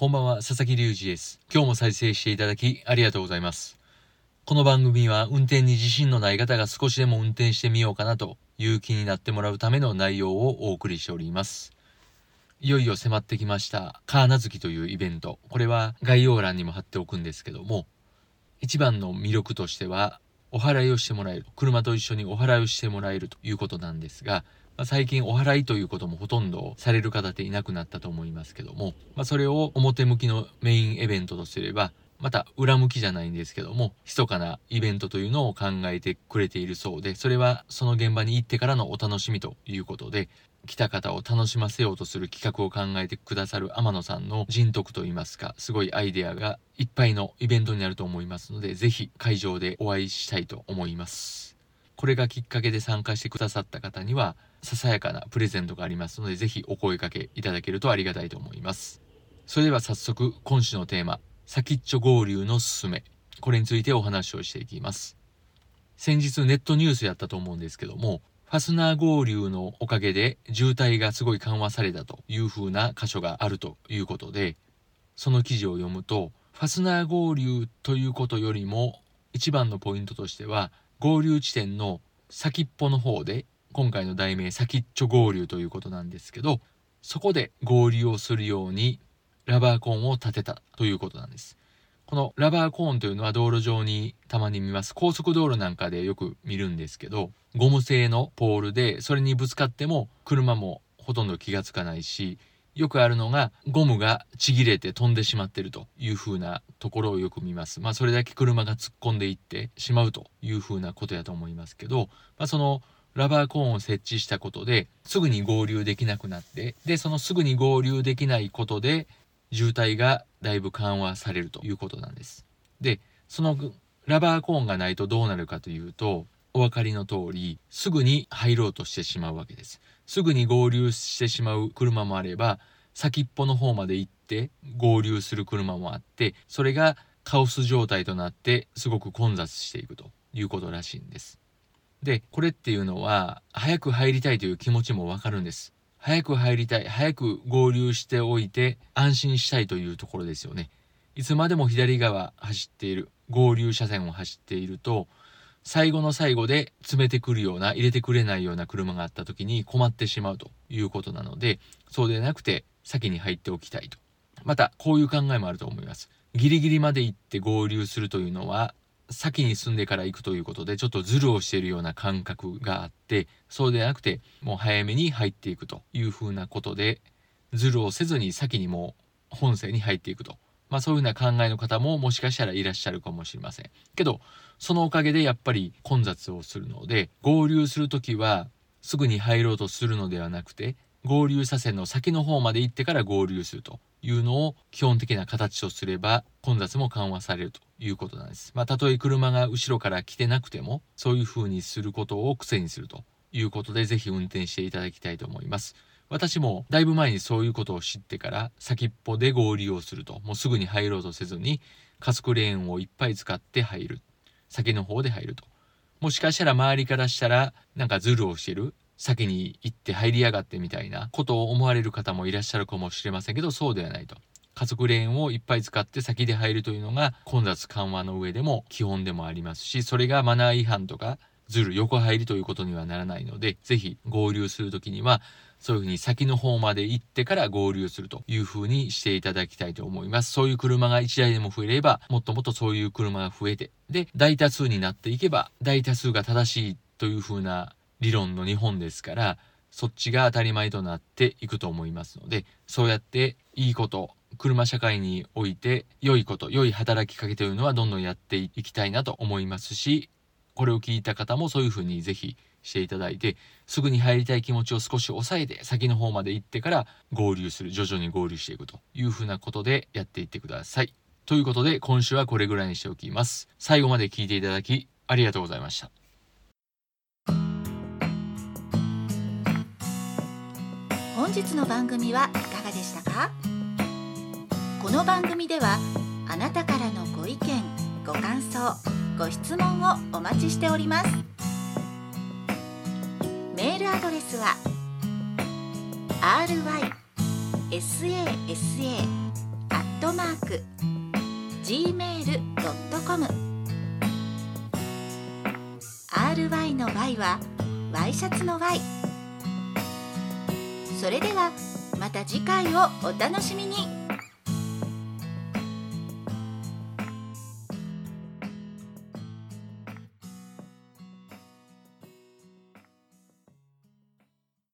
こんばんは、佐々木隆二です。今日も再生していただきありがとうございます。この番組は運転に自信のない方が少しでも運転してみようかなという気になってもらうための内容をお送りしております。いよいよ迫ってきました、カーナズキというイベント。これは概要欄にも貼っておくんですけども、一番の魅力としては、お祓いをしてもらえる。車と一緒にお祓いをしてもらえるということなんですが、まあ最近お祓いということもほとんどされる方っていなくなったと思いますけども、まあ、それを表向きのメインイベントとすれば、また裏向きじゃないんですけども、密かなイベントというのを考えてくれているそうで、それはその現場に行ってからのお楽しみということで、来た方を楽しませようとする企画を考えてくださる天野さんの人徳といいますか、すごいアイデアがいっぱいのイベントになると思いますので、ぜひ会場でお会いしたいと思います。これがきっかけで参加してくださった方には、ささやかなプレゼントがありますので、ぜひお声掛けいただけるとありがたいと思います。それでは早速、今週のテーマ、先っちょ合流のすすめ。これについてお話をしていきます。先日ネットニュースやったと思うんですけども、ファスナー合流のおかげで渋滞がすごい緩和されたという風な箇所があるということで、その記事を読むと、ファスナー合流ということよりも、一番のポイントとしては、合流地点の先っぽの方で、今回の題名先っちょ合流ということなんですけど、そこで合流をするようにラバーコーンを立てたということなんです。このラバーコーンというのは道路上にたまに見ます。高速道路なんかでよく見るんですけど、ゴム製のポールでそれにぶつかっても車もほとんど気がつかないし、よくあるのがゴムがちぎれて飛んでしまってるという風なところをよく見ます。まあそれだけ車が突っ込んでいってしまうという風なことやと思いますけど、まあそのラバーコーンを設置したことですぐに合流できなくなって、で、そのすぐに合流できないことで渋滞がだいぶ緩和されるということなんです。で、そのラバーコーンがないとどうなるかというと、お分かりの通り、すぐに入ろうとしてしまうわけです。すぐに合流してしまう車もあれば、先っぽの方まで行って合流する車もあって、それがカオス状態となってすごく混雑していくということらしいんです。で、これっていうのは、早く入りたいという気持ちもわかるんです。早く入りたい、早く合流しておいて安心したいというところですよね。いつまでも左側走っている、合流車線を走っていると、最後の最後で詰めてくるような、入れてくれないような車があった時に困ってしまうということなので、そうでなくて先に入っておきたいと。また、こういう考えもあると思います。ギリギリまで行って合流するというのは、先に進んでから行くということで、ちょっとズルをしているような感覚があって、そうでなくて、もう早めに入っていくというふうなことで、ズルをせずに先にもう本線に入っていくと。まあそういうような考えの方ももしかしたらいらっしゃるかもしれません。けど、そのおかげでやっぱり混雑をするので、合流するときはすぐに入ろうとするのではなくて、合流車線の先の方まで行ってから合流するというのを基本的な形とすれば混雑も緩和されるということなんです。まあたとえ車が後ろから来てなくてもそういう風にすることを癖にするということでぜひ運転していただきたいと思います。私もだいぶ前にそういうことを知ってから先っぽで合流をするともうすぐに入ろうとせずに加速レーンをいっぱい使って入る。先の方で入ると。もしかしたら周りからしたらなんかズルをしてる。先に行って入りやがってみたいなことを思われる方もいらっしゃるかもしれませんけどそうではないと。加速レーンをいっぱい使って先で入るというのが混雑緩和の上でも基本でもありますしそれがマナー違反とかズル横入りということにはならないのでぜひ合流するときにはそういうふうに先の方まで行ってから合流するというふうにしていただきたいと思います。そういう車が1台でも増えれば、もっともっとそういう車が増えて、で、大多数になっていけば、大多数が正しいというふうな理論の日本ですから、そっちが当たり前となっていくと思いますので、そうやっていいこと、車社会において良いこと、良い働きかけというのはどんどんやっていきたいなと思いますし、これを聞いた方もそういうふうにぜひしていただいてすぐに入りたい気持ちを少し抑えて先の方まで行ってから合流する徐々に合流していくというふうなことでやっていってください。ということで今週はこれぐらいにしておきます。最後まで聞いていただきありがとうございました。本日の番組はいかがでしたか？この番組ではあなたからのご意見ご感想ご質問をお待ちしております。メールアドレスは rysasa.gmail.com ry の y はワイシャツの y それではまた次回をお楽しみに。